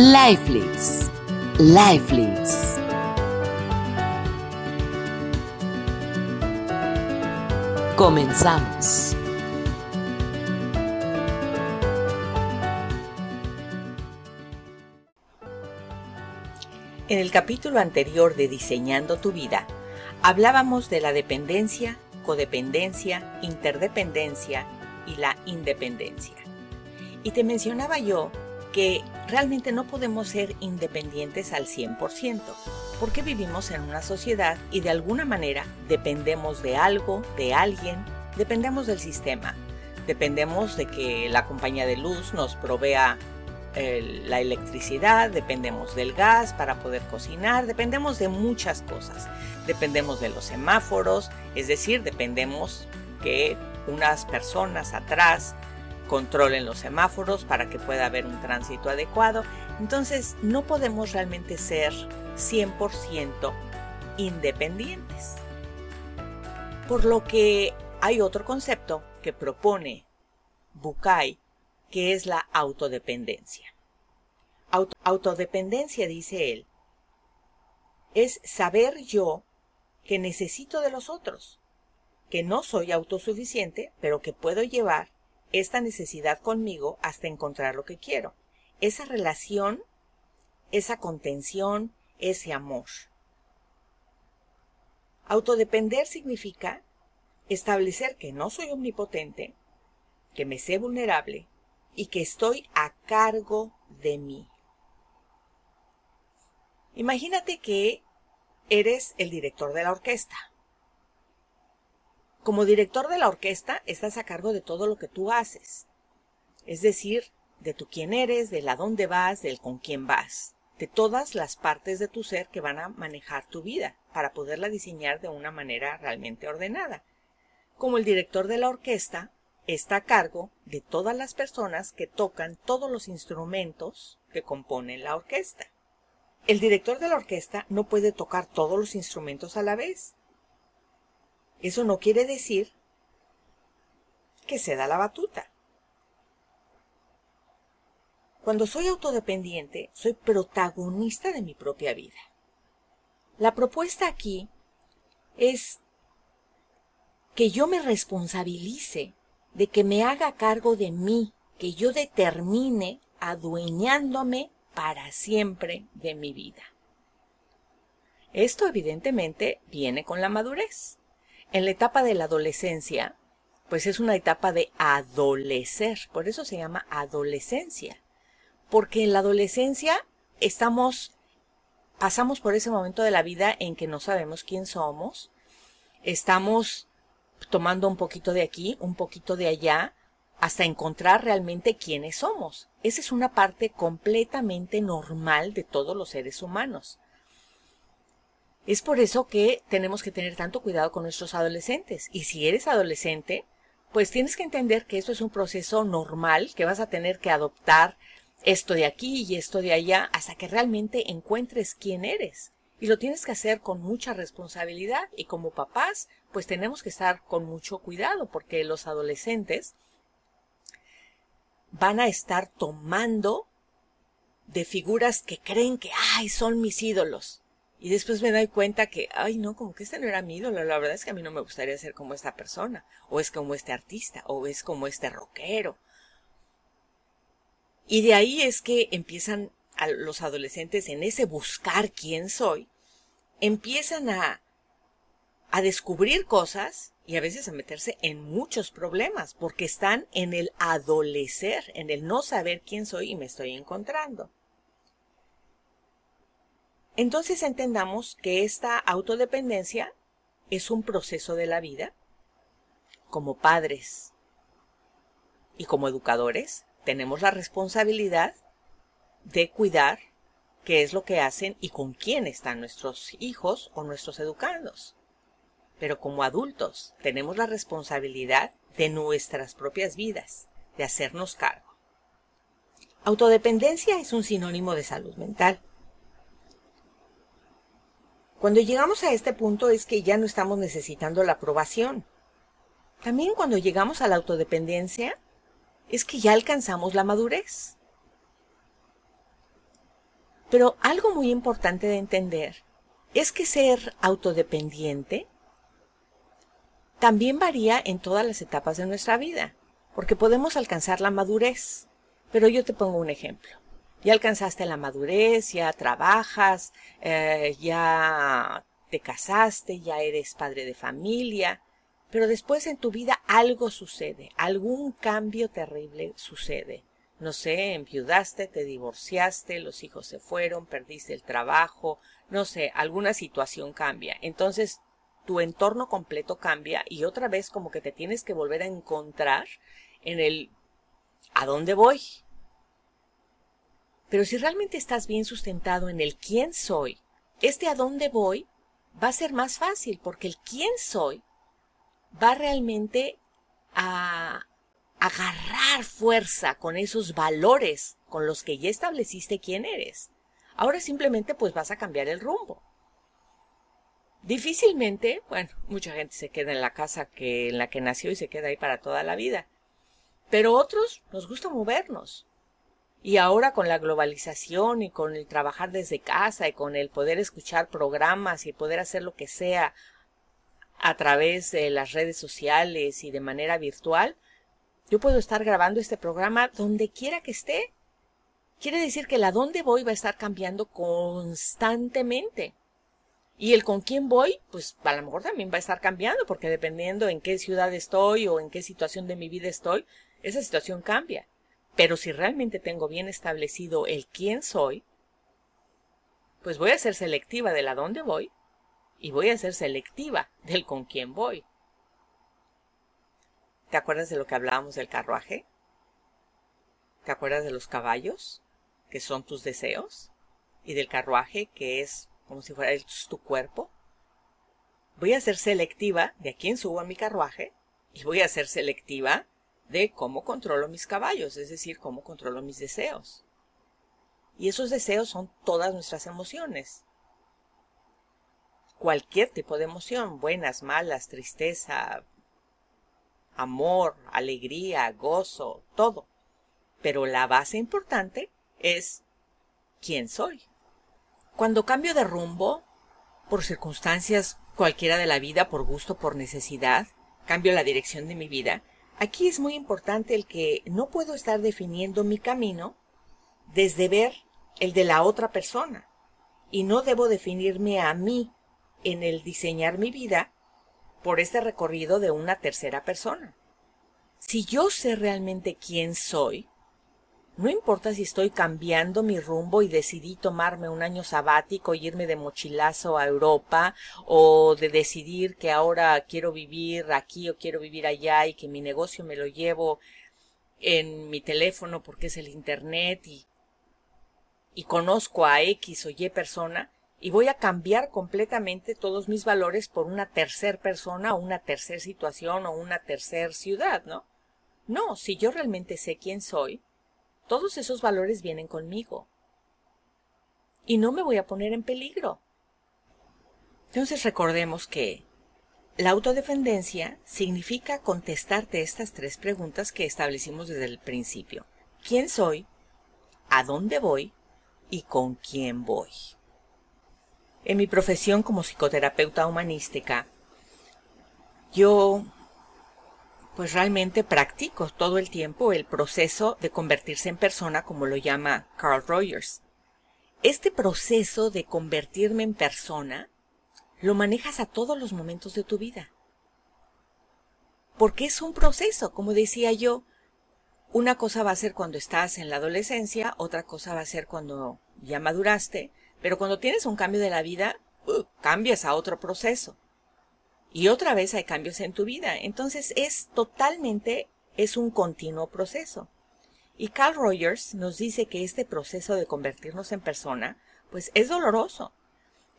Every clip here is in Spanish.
Lifelix. Lifelix. Comenzamos. En el capítulo anterior de Diseñando tu vida, hablábamos de la dependencia, codependencia, interdependencia y la independencia. Y te mencionaba yo que realmente no podemos ser independientes al 100%, porque vivimos en una sociedad y de alguna manera dependemos de algo, de alguien, dependemos del sistema, dependemos de que la compañía de luz nos provea la electricidad, dependemos del gas para poder cocinar, dependemos de muchas cosas. Dependemos de los semáforos, es decir, dependemos que unas personas atrás controlen los semáforos para que pueda haber un tránsito adecuado. Entonces, no podemos realmente ser 100% independientes. Por lo que hay otro concepto que propone Bukai, que es la autodependencia. autodependencia, dice él, es saber yo que necesito de los otros, que no soy autosuficiente, pero que puedo llevar esta necesidad conmigo hasta encontrar lo que quiero. Esa relación, esa contención, ese amor. Autodepender significa establecer que no soy omnipotente, que me sé vulnerable y que estoy a cargo de mí. Imagínate que eres el director de la orquesta como director de la orquesta, estás a cargo de todo lo que tú haces. Es decir, de tu quién eres, de la dónde vas, del con quién vas, de todas las partes de tu ser que van a manejar tu vida para poderla diseñar de una manera realmente ordenada. Como el director de la orquesta, está a cargo de todas las personas que tocan todos los instrumentos que componen la orquesta. El director de la orquesta no puede tocar todos los instrumentos a la vez. Eso no quiere decir que se da la batuta. Cuando soy autodependiente, soy protagonista de mi propia vida. La propuesta aquí es que yo me responsabilice de que me haga cargo de mí, que yo determine adueñándome para siempre de mi vida. Esto evidentemente viene con la madurez. En la etapa de la adolescencia, pues es una etapa de adolecer, por eso se llama adolescencia, porque en la adolescencia estamos, pasamos por ese momento de la vida en que no sabemos quién somos, estamos tomando un poquito de aquí, un poquito de allá, hasta encontrar realmente quiénes somos. Esa es una parte completamente normal de todos los seres humanos. Es por eso que tenemos que tener tanto cuidado con nuestros adolescentes. Y si eres adolescente, pues tienes que entender que eso es un proceso normal, que vas a tener que adoptar esto de aquí y esto de allá hasta que realmente encuentres quién eres. Y lo tienes que hacer con mucha responsabilidad y como papás, pues tenemos que estar con mucho cuidado porque los adolescentes van a estar tomando de figuras que creen que, ay, son mis ídolos. Y después me doy cuenta que, ay, no, como que este no era mi ídolo. La verdad es que a mí no me gustaría ser como esta persona, o es como este artista, o es como este rockero. Y de ahí es que empiezan a los adolescentes en ese buscar quién soy, empiezan a, a descubrir cosas y a veces a meterse en muchos problemas, porque están en el adolecer, en el no saber quién soy y me estoy encontrando. Entonces entendamos que esta autodependencia es un proceso de la vida. Como padres y como educadores tenemos la responsabilidad de cuidar qué es lo que hacen y con quién están nuestros hijos o nuestros educandos. Pero como adultos tenemos la responsabilidad de nuestras propias vidas, de hacernos cargo. Autodependencia es un sinónimo de salud mental. Cuando llegamos a este punto es que ya no estamos necesitando la aprobación. También cuando llegamos a la autodependencia es que ya alcanzamos la madurez. Pero algo muy importante de entender es que ser autodependiente también varía en todas las etapas de nuestra vida, porque podemos alcanzar la madurez. Pero yo te pongo un ejemplo. Ya alcanzaste la madurez, ya trabajas, eh, ya te casaste, ya eres padre de familia, pero después en tu vida algo sucede, algún cambio terrible sucede. No sé, enviudaste, te divorciaste, los hijos se fueron, perdiste el trabajo, no sé, alguna situación cambia. Entonces tu entorno completo cambia y otra vez como que te tienes que volver a encontrar en el ¿a dónde voy? Pero si realmente estás bien sustentado en el quién soy, este a dónde voy va a ser más fácil porque el quién soy va realmente a agarrar fuerza con esos valores con los que ya estableciste quién eres. Ahora simplemente pues vas a cambiar el rumbo. Difícilmente, bueno, mucha gente se queda en la casa que en la que nació y se queda ahí para toda la vida. Pero otros nos gusta movernos. Y ahora con la globalización y con el trabajar desde casa y con el poder escuchar programas y poder hacer lo que sea a través de las redes sociales y de manera virtual, yo puedo estar grabando este programa donde quiera que esté. Quiere decir que la dónde voy va a estar cambiando constantemente. Y el con quién voy, pues a lo mejor también va a estar cambiando, porque dependiendo en qué ciudad estoy o en qué situación de mi vida estoy, esa situación cambia. Pero si realmente tengo bien establecido el quién soy, pues voy a ser selectiva de la dónde voy y voy a ser selectiva del con quién voy. ¿Te acuerdas de lo que hablábamos del carruaje? ¿Te acuerdas de los caballos, que son tus deseos? Y del carruaje, que es como si fuera tu cuerpo. Voy a ser selectiva de a quién subo a mi carruaje y voy a ser selectiva de cómo controlo mis caballos, es decir, cómo controlo mis deseos. Y esos deseos son todas nuestras emociones cualquier tipo de emoción, buenas, malas, tristeza, amor, alegría, gozo, todo. Pero la base importante es quién soy. Cuando cambio de rumbo, por circunstancias cualquiera de la vida, por gusto, por necesidad, cambio la dirección de mi vida, aquí es muy importante el que no puedo estar definiendo mi camino desde ver el de la otra persona. Y no debo definirme a mí en el diseñar mi vida por este recorrido de una tercera persona. Si yo sé realmente quién soy, no importa si estoy cambiando mi rumbo y decidí tomarme un año sabático y irme de mochilazo a Europa o de decidir que ahora quiero vivir aquí o quiero vivir allá y que mi negocio me lo llevo en mi teléfono porque es el Internet y, y conozco a X o Y persona, y voy a cambiar completamente todos mis valores por una tercer persona o una tercer situación o una tercer ciudad, ¿no? No, si yo realmente sé quién soy, todos esos valores vienen conmigo. Y no me voy a poner en peligro. Entonces recordemos que la autodefendencia significa contestarte estas tres preguntas que establecimos desde el principio. ¿Quién soy? ¿A dónde voy? ¿Y con quién voy? En mi profesión como psicoterapeuta humanística, yo pues realmente practico todo el tiempo el proceso de convertirse en persona, como lo llama Carl Rogers. Este proceso de convertirme en persona lo manejas a todos los momentos de tu vida. Porque es un proceso, como decía yo, una cosa va a ser cuando estás en la adolescencia, otra cosa va a ser cuando ya maduraste, pero cuando tienes un cambio de la vida, uh, cambias a otro proceso. Y otra vez hay cambios en tu vida. Entonces es totalmente, es un continuo proceso. Y Carl Rogers nos dice que este proceso de convertirnos en persona, pues es doloroso.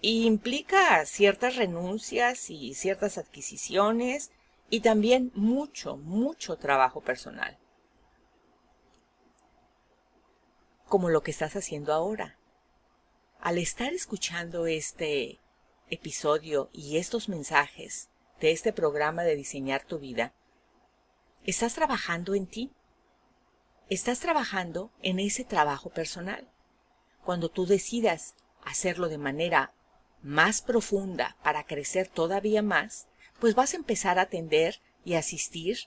Y implica ciertas renuncias y ciertas adquisiciones y también mucho, mucho trabajo personal. Como lo que estás haciendo ahora al estar escuchando este episodio y estos mensajes de este programa de diseñar tu vida, estás trabajando en ti. Estás trabajando en ese trabajo personal. cuando tú decidas hacerlo de manera más profunda para crecer todavía más, pues vas a empezar a atender y asistir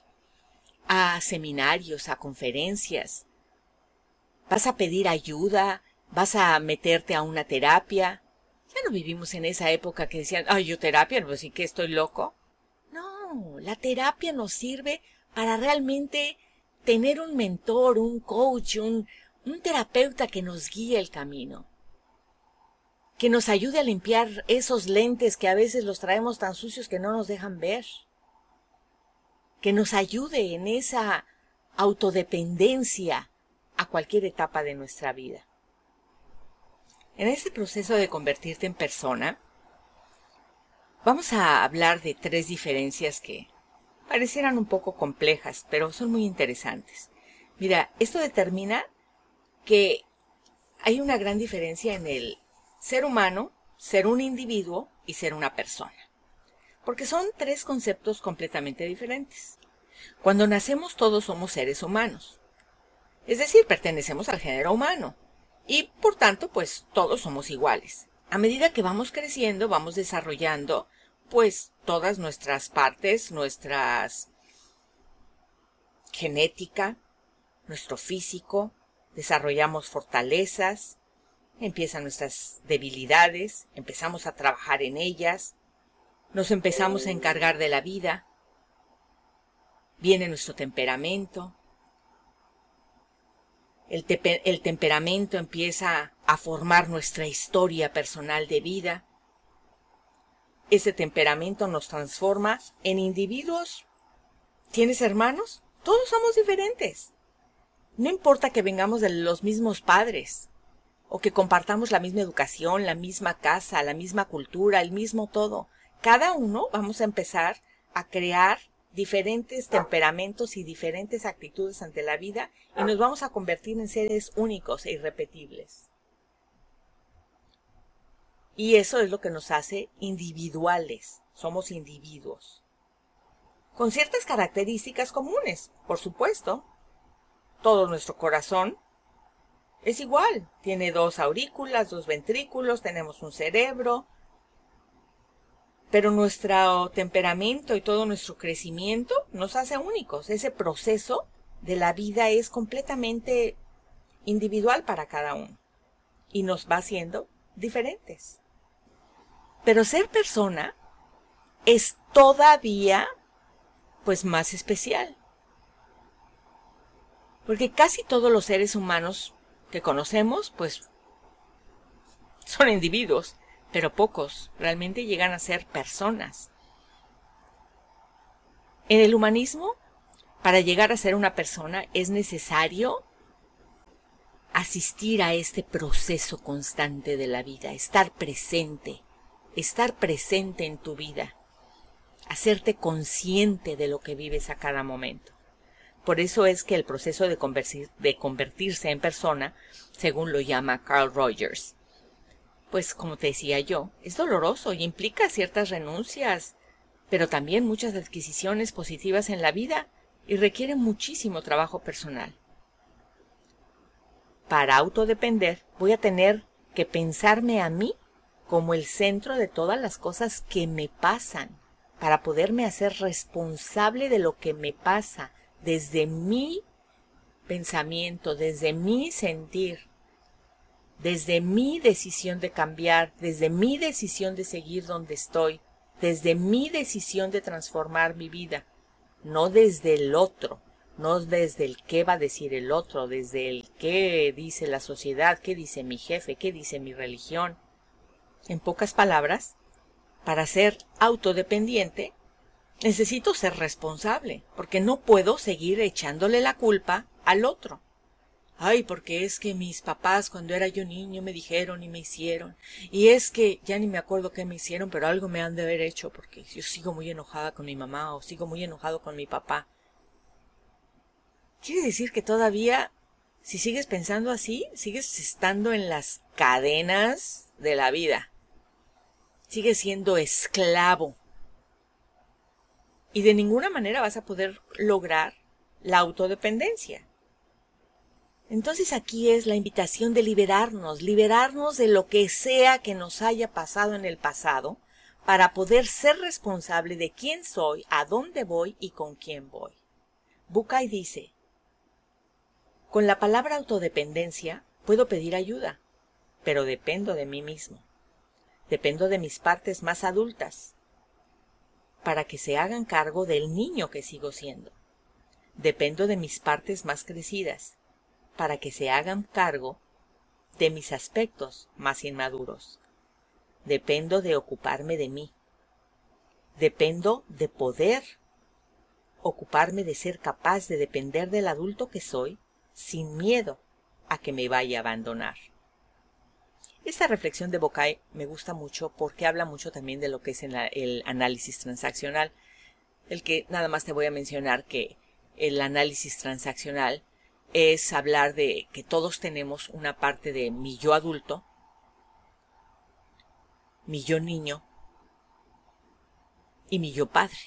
a seminarios, a conferencias. Vas a pedir ayuda, vas a meterte a una terapia. No vivimos en esa época que decían, ay, yo terapia, pues sí que estoy loco. No, la terapia nos sirve para realmente tener un mentor, un coach, un, un terapeuta que nos guíe el camino, que nos ayude a limpiar esos lentes que a veces los traemos tan sucios que no nos dejan ver, que nos ayude en esa autodependencia a cualquier etapa de nuestra vida. En este proceso de convertirte en persona, vamos a hablar de tres diferencias que parecieran un poco complejas, pero son muy interesantes. Mira, esto determina que hay una gran diferencia en el ser humano, ser un individuo y ser una persona. Porque son tres conceptos completamente diferentes. Cuando nacemos todos somos seres humanos. Es decir, pertenecemos al género humano. Y por tanto, pues todos somos iguales. A medida que vamos creciendo, vamos desarrollando, pues todas nuestras partes, nuestras genética, nuestro físico, desarrollamos fortalezas, empiezan nuestras debilidades, empezamos a trabajar en ellas, nos empezamos a encargar de la vida, viene nuestro temperamento, el, el, temperamento empieza a formar nuestra historia personal de vida, ese temperamento nos transforma en individuos. ¿Tienes hermanos? Todos somos diferentes. No importa que vengamos de los mismos padres, o que compartamos la misma educación, la misma casa, la misma cultura, el mismo todo. Cada uno vamos a empezar a crear diferentes temperamentos y diferentes actitudes ante la vida y nos vamos a convertir en seres únicos e irrepetibles. Y eso es lo que nos hace individuales. Somos individuos. Con ciertas características comunes, por supuesto, todo nuestro corazón es igual. Tiene dos aurículas, dos ventrículos, tenemos un cerebro. Pero nuestro temperamento y todo nuestro crecimiento nos hace únicos. Ese proceso de la vida es completamente individual para cada uno. Y nos va haciendo diferentes. Pero ser persona es todavía pues más especial. Porque casi todos los seres humanos que conocemos, pues, son individuos, pero pocos realmente llegan a ser personas. En el humanismo, para llegar a ser una persona es necesario asistir a este proceso constante de la vida, estar presente, estar presente en tu vida, hacerte consciente de lo que vives a cada momento. Por eso es que el proceso de, de convertirse en persona, según lo llama Carl Rogers, pues como te decía yo, es doloroso y implica ciertas renuncias, pero también muchas adquisiciones positivas en la vida y requiere muchísimo trabajo personal. Para autodepender voy a tener que pensarme a mí como el centro de todas las cosas que me pasan, para poderme hacer responsable de lo que me pasa, desde mi pensamiento, desde mi sentir, desde mi decisión de cambiar, desde mi decisión de seguir donde estoy, desde mi decisión de transformar mi vida, no desde el otro, no desde el qué va a decir el otro, desde el qué dice la sociedad, qué dice mi jefe, qué dice mi religión. En pocas palabras, para ser autodependiente, Necesito ser responsable, porque no puedo seguir echándole la culpa al otro. Ay, porque es que mis papás cuando era yo niño me dijeron y me hicieron. Y es que ya ni me acuerdo qué me hicieron, pero algo me han de haber hecho porque yo sigo muy enojada con mi mamá o sigo muy enojado con mi papá. Quiere decir que todavía, si sigues pensando así, sigues estando en las cadenas de la vida. Sigues siendo esclavo y de ninguna manera vas a poder lograr la autodependencia. Entonces aquí es la invitación de liberarnos, liberarnos de lo que sea que nos haya pasado en el pasado, para poder ser responsable de quién soy, a dónde voy y con quién voy. Bukai dice, con la palabra autodependencia puedo pedir ayuda, pero dependo de mí mismo. Dependo de mis partes más adultas, para que se hagan cargo del niño que sigo siendo. Dependo de mis partes más crecidas, para que se hagan cargo de mis aspectos más inmaduros. Dependo de ocuparme de mí. Dependo de poder ocuparme de ser capaz de depender del adulto que soy sin miedo a que me vaya a abandonar. Esta reflexión de Bokai me gusta mucho porque habla mucho también de lo que es el análisis transaccional, el que nada más te voy a mencionar que el análisis transaccional es hablar de que todos tenemos una parte de mi yo adulto, mi yo niño y mi yo padre.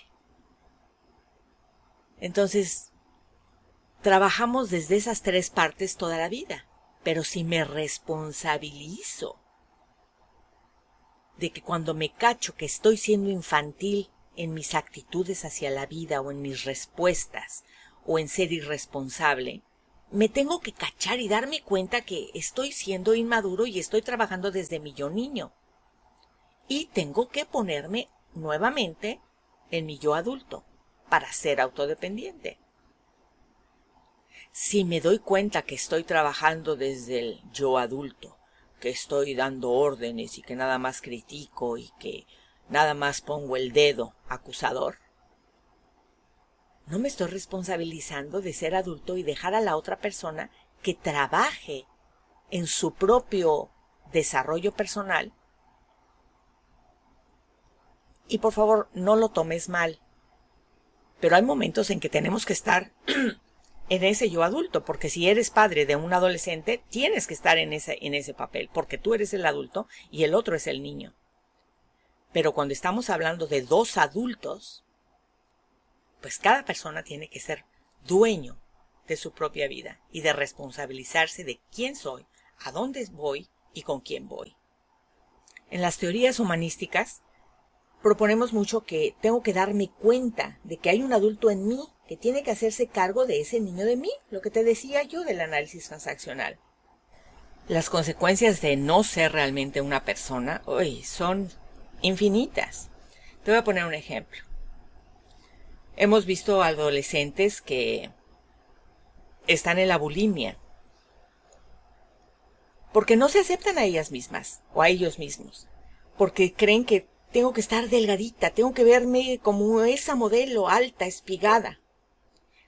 Entonces, trabajamos desde esas tres partes toda la vida. Pero si me responsabilizo de que cuando me cacho que estoy siendo infantil en mis actitudes hacia la vida o en mis respuestas o en ser irresponsable, me tengo que cachar y darme cuenta que estoy siendo inmaduro y estoy trabajando desde mi yo niño. Y tengo que ponerme nuevamente en mi yo adulto para ser autodependiente. Si me doy cuenta que estoy trabajando desde el yo adulto, que estoy dando órdenes y que nada más critico y que nada más pongo el dedo acusador, no me estoy responsabilizando de ser adulto y dejar a la otra persona que trabaje en su propio desarrollo personal. Y por favor, no lo tomes mal. Pero hay momentos en que tenemos que estar en ese yo adulto, porque si eres padre de un adolescente, tienes que estar en ese, en ese papel, porque tú eres el adulto y el otro es el niño. Pero cuando estamos hablando de dos adultos, pues cada persona tiene que ser dueño de su propia vida y de responsabilizarse de quién soy, a dónde voy y con quién voy. En las teorías humanísticas proponemos mucho que tengo que darme cuenta de que hay un adulto en mí que tiene que hacerse cargo de ese niño de mí, lo que te decía yo del análisis transaccional. Las consecuencias de no ser realmente una persona son infinitas. Te voy a poner un ejemplo. Hemos visto adolescentes que están en la bulimia porque no se aceptan a ellas mismas o a ellos mismos, porque creen que tengo que estar delgadita, tengo que verme como esa modelo alta, espigada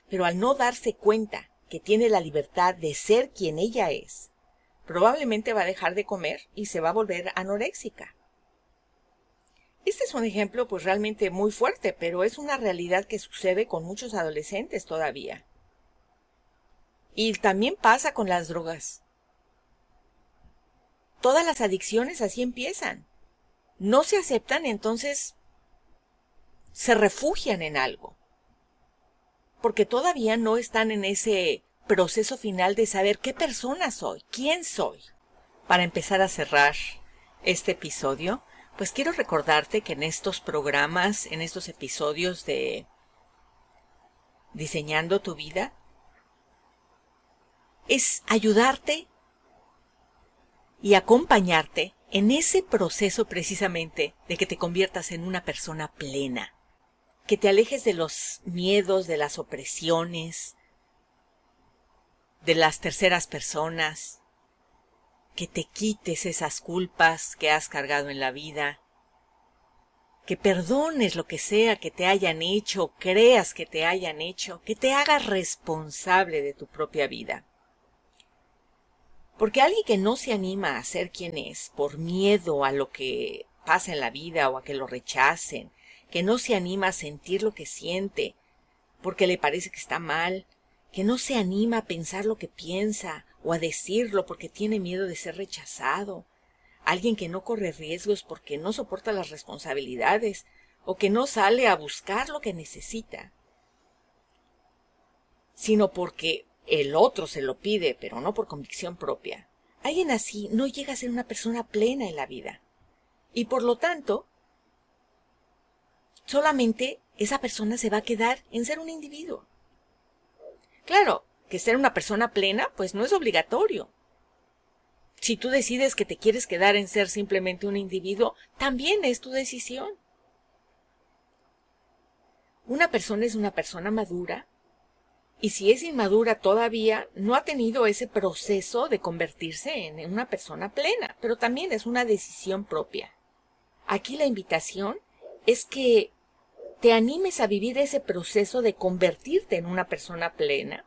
pero al no darse cuenta que tiene la libertad de ser quien ella es, probablemente va a dejar de comer y se va a volver anoréxica. Este es un ejemplo pues realmente muy fuerte, pero es una realidad que sucede con muchos adolescentes todavía. Y también pasa con las drogas. Todas las adicciones así empiezan. No se aceptan, entonces se refugian en algo porque todavía no están en ese proceso final de saber qué persona soy, quién soy. Para empezar a cerrar este episodio, pues quiero recordarte que en estos programas, en estos episodios de Diseñando tu vida, es ayudarte y acompañarte en ese proceso precisamente de que te conviertas en una persona plena, que te alejes de los miedos, de las opresiones, de las terceras personas, que te quites esas culpas que has cargado en la vida, que perdones lo que sea que te hayan hecho, creas que te hayan hecho, que te hagas responsable de tu propia vida. Porque alguien que no se anima a ser quien es por miedo a lo que pasa en la vida o a que lo rechacen, que no se anima a sentir lo que siente, porque le parece que está mal, que no se anima a pensar lo que piensa o a decirlo porque tiene miedo de ser rechazado, alguien que no corre riesgos porque no soporta las responsabilidades o que no sale a buscar lo que necesita, sino porque el otro se lo pide, pero no por convicción propia, alguien así no llega a ser una persona plena en la vida. Y por lo tanto, solamente esa persona se va a quedar en ser un individuo. Claro, que ser una persona plena, pues no es obligatorio. Si tú decides que te quieres quedar en ser simplemente un individuo, también es tu decisión. Una persona es una persona madura y si es inmadura todavía, no ha tenido ese proceso de convertirse en una persona plena, pero también es una decisión propia. Aquí la invitación es que te animes a vivir ese proceso de convertirte en una persona plena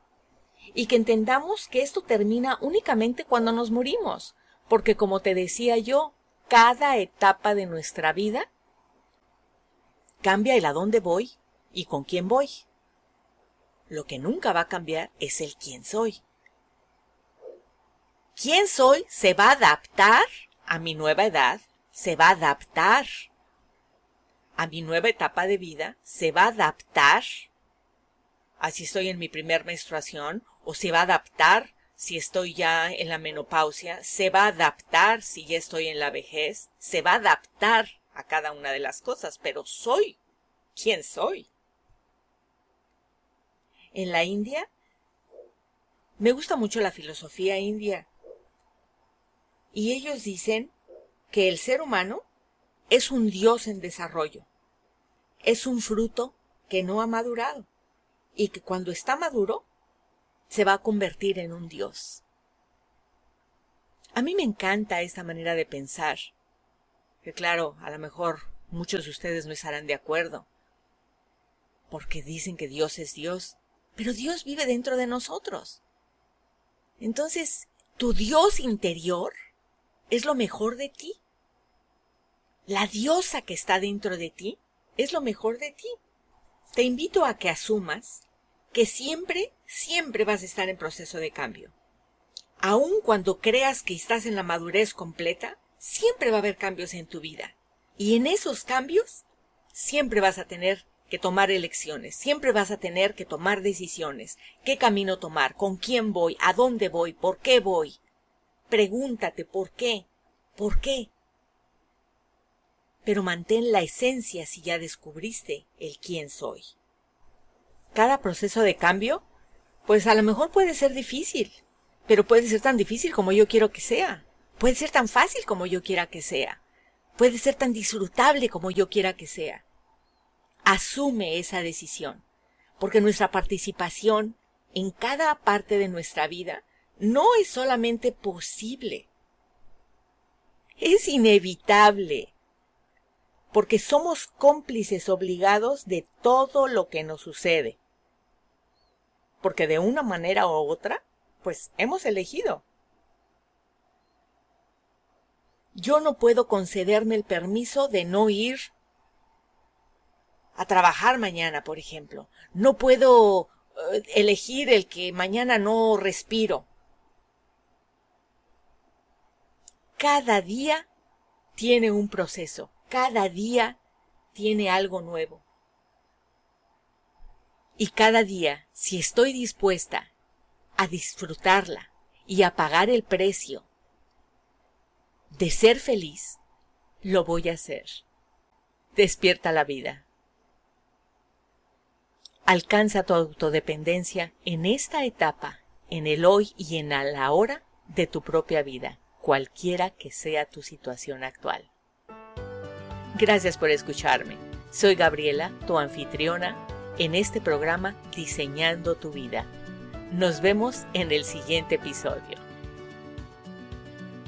y que entendamos que esto termina únicamente cuando nos morimos, porque como te decía yo, cada etapa de nuestra vida cambia el a dónde voy y con quién voy. Lo que nunca va a cambiar es el quién soy. ¿Quién soy se va a adaptar a mi nueva edad, se va a adaptar a mi nueva etapa de vida, se va a adaptar así estoy en mi primer menstruación, o se va a adaptar si estoy ya en la menopausia, se va a adaptar si ya estoy en la vejez, se va a adaptar a cada una de las cosas, pero soy quien soy. En la India, me gusta mucho la filosofía india, y ellos dicen que el ser humano es un dios en desarrollo, es un fruto que no ha madurado y que cuando está maduro se va a convertir en un dios. A mí me encanta esta manera de pensar, que claro, a lo mejor muchos de ustedes no estarán de acuerdo, porque dicen que Dios es Dios, pero Dios vive dentro de nosotros. Entonces, tu Dios interior es lo mejor de ti. La diosa que está dentro de ti es lo mejor de ti te invito a que asumas que siempre, siempre vas a estar en proceso de cambio. Aun cuando creas que estás en la madurez completa, siempre va a haber cambios en tu vida. Y en esos cambios, siempre vas a tener que tomar elecciones, siempre vas a tener que tomar decisiones. ¿Qué camino tomar? ¿Con quién voy? ¿A dónde voy? ¿Por qué voy? Pregúntate por qué. ¿Por qué? pero mantén la esencia si ya descubriste el quién soy. Cada proceso de cambio, pues a lo mejor puede ser difícil, pero puede ser tan difícil como yo quiero que sea. Puede ser tan fácil como yo quiera que sea. Puede ser tan disfrutable como yo quiera que sea. Asume esa decisión, porque nuestra participación en cada parte de nuestra vida no es solamente posible, es inevitable porque somos cómplices obligados de todo lo que nos sucede. Porque de una manera u otra, pues hemos elegido. Yo no puedo concederme el permiso de no ir a trabajar mañana, por ejemplo. No puedo eh, elegir el que mañana no respiro. Cada día tiene un proceso cada día tiene algo nuevo. Y cada día, si estoy dispuesta a disfrutarla y a pagar el precio de ser feliz, lo voy a hacer. Despierta la vida. Alcanza tu autodependencia en esta etapa, en el hoy y en la hora de tu propia vida, cualquiera que sea tu situación actual. Gracias por escucharme. Soy Gabriela, tu anfitriona, en este programa Diseñando tu vida. Nos vemos en el siguiente episodio.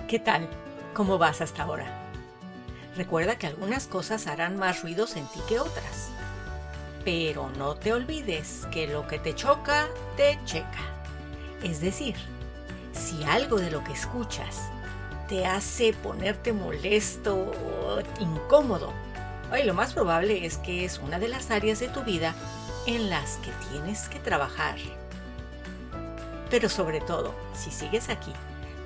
¿Qué tal? ¿Cómo vas hasta ahora? Recuerda que algunas cosas harán más ruidos en ti que otras. Pero no te olvides que lo que te choca, te checa. Es decir, si algo de lo que escuchas te hace ponerte molesto o incómodo. Hoy lo más probable es que es una de las áreas de tu vida en las que tienes que trabajar. Pero sobre todo, si sigues aquí,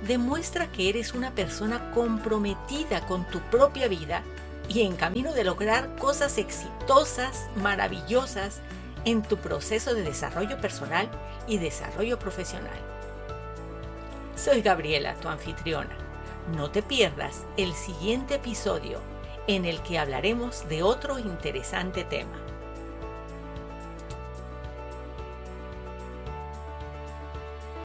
demuestra que eres una persona comprometida con tu propia vida y en camino de lograr cosas exitosas, maravillosas en tu proceso de desarrollo personal y desarrollo profesional. Soy Gabriela, tu anfitriona. No te pierdas el siguiente episodio en el que hablaremos de otro interesante tema.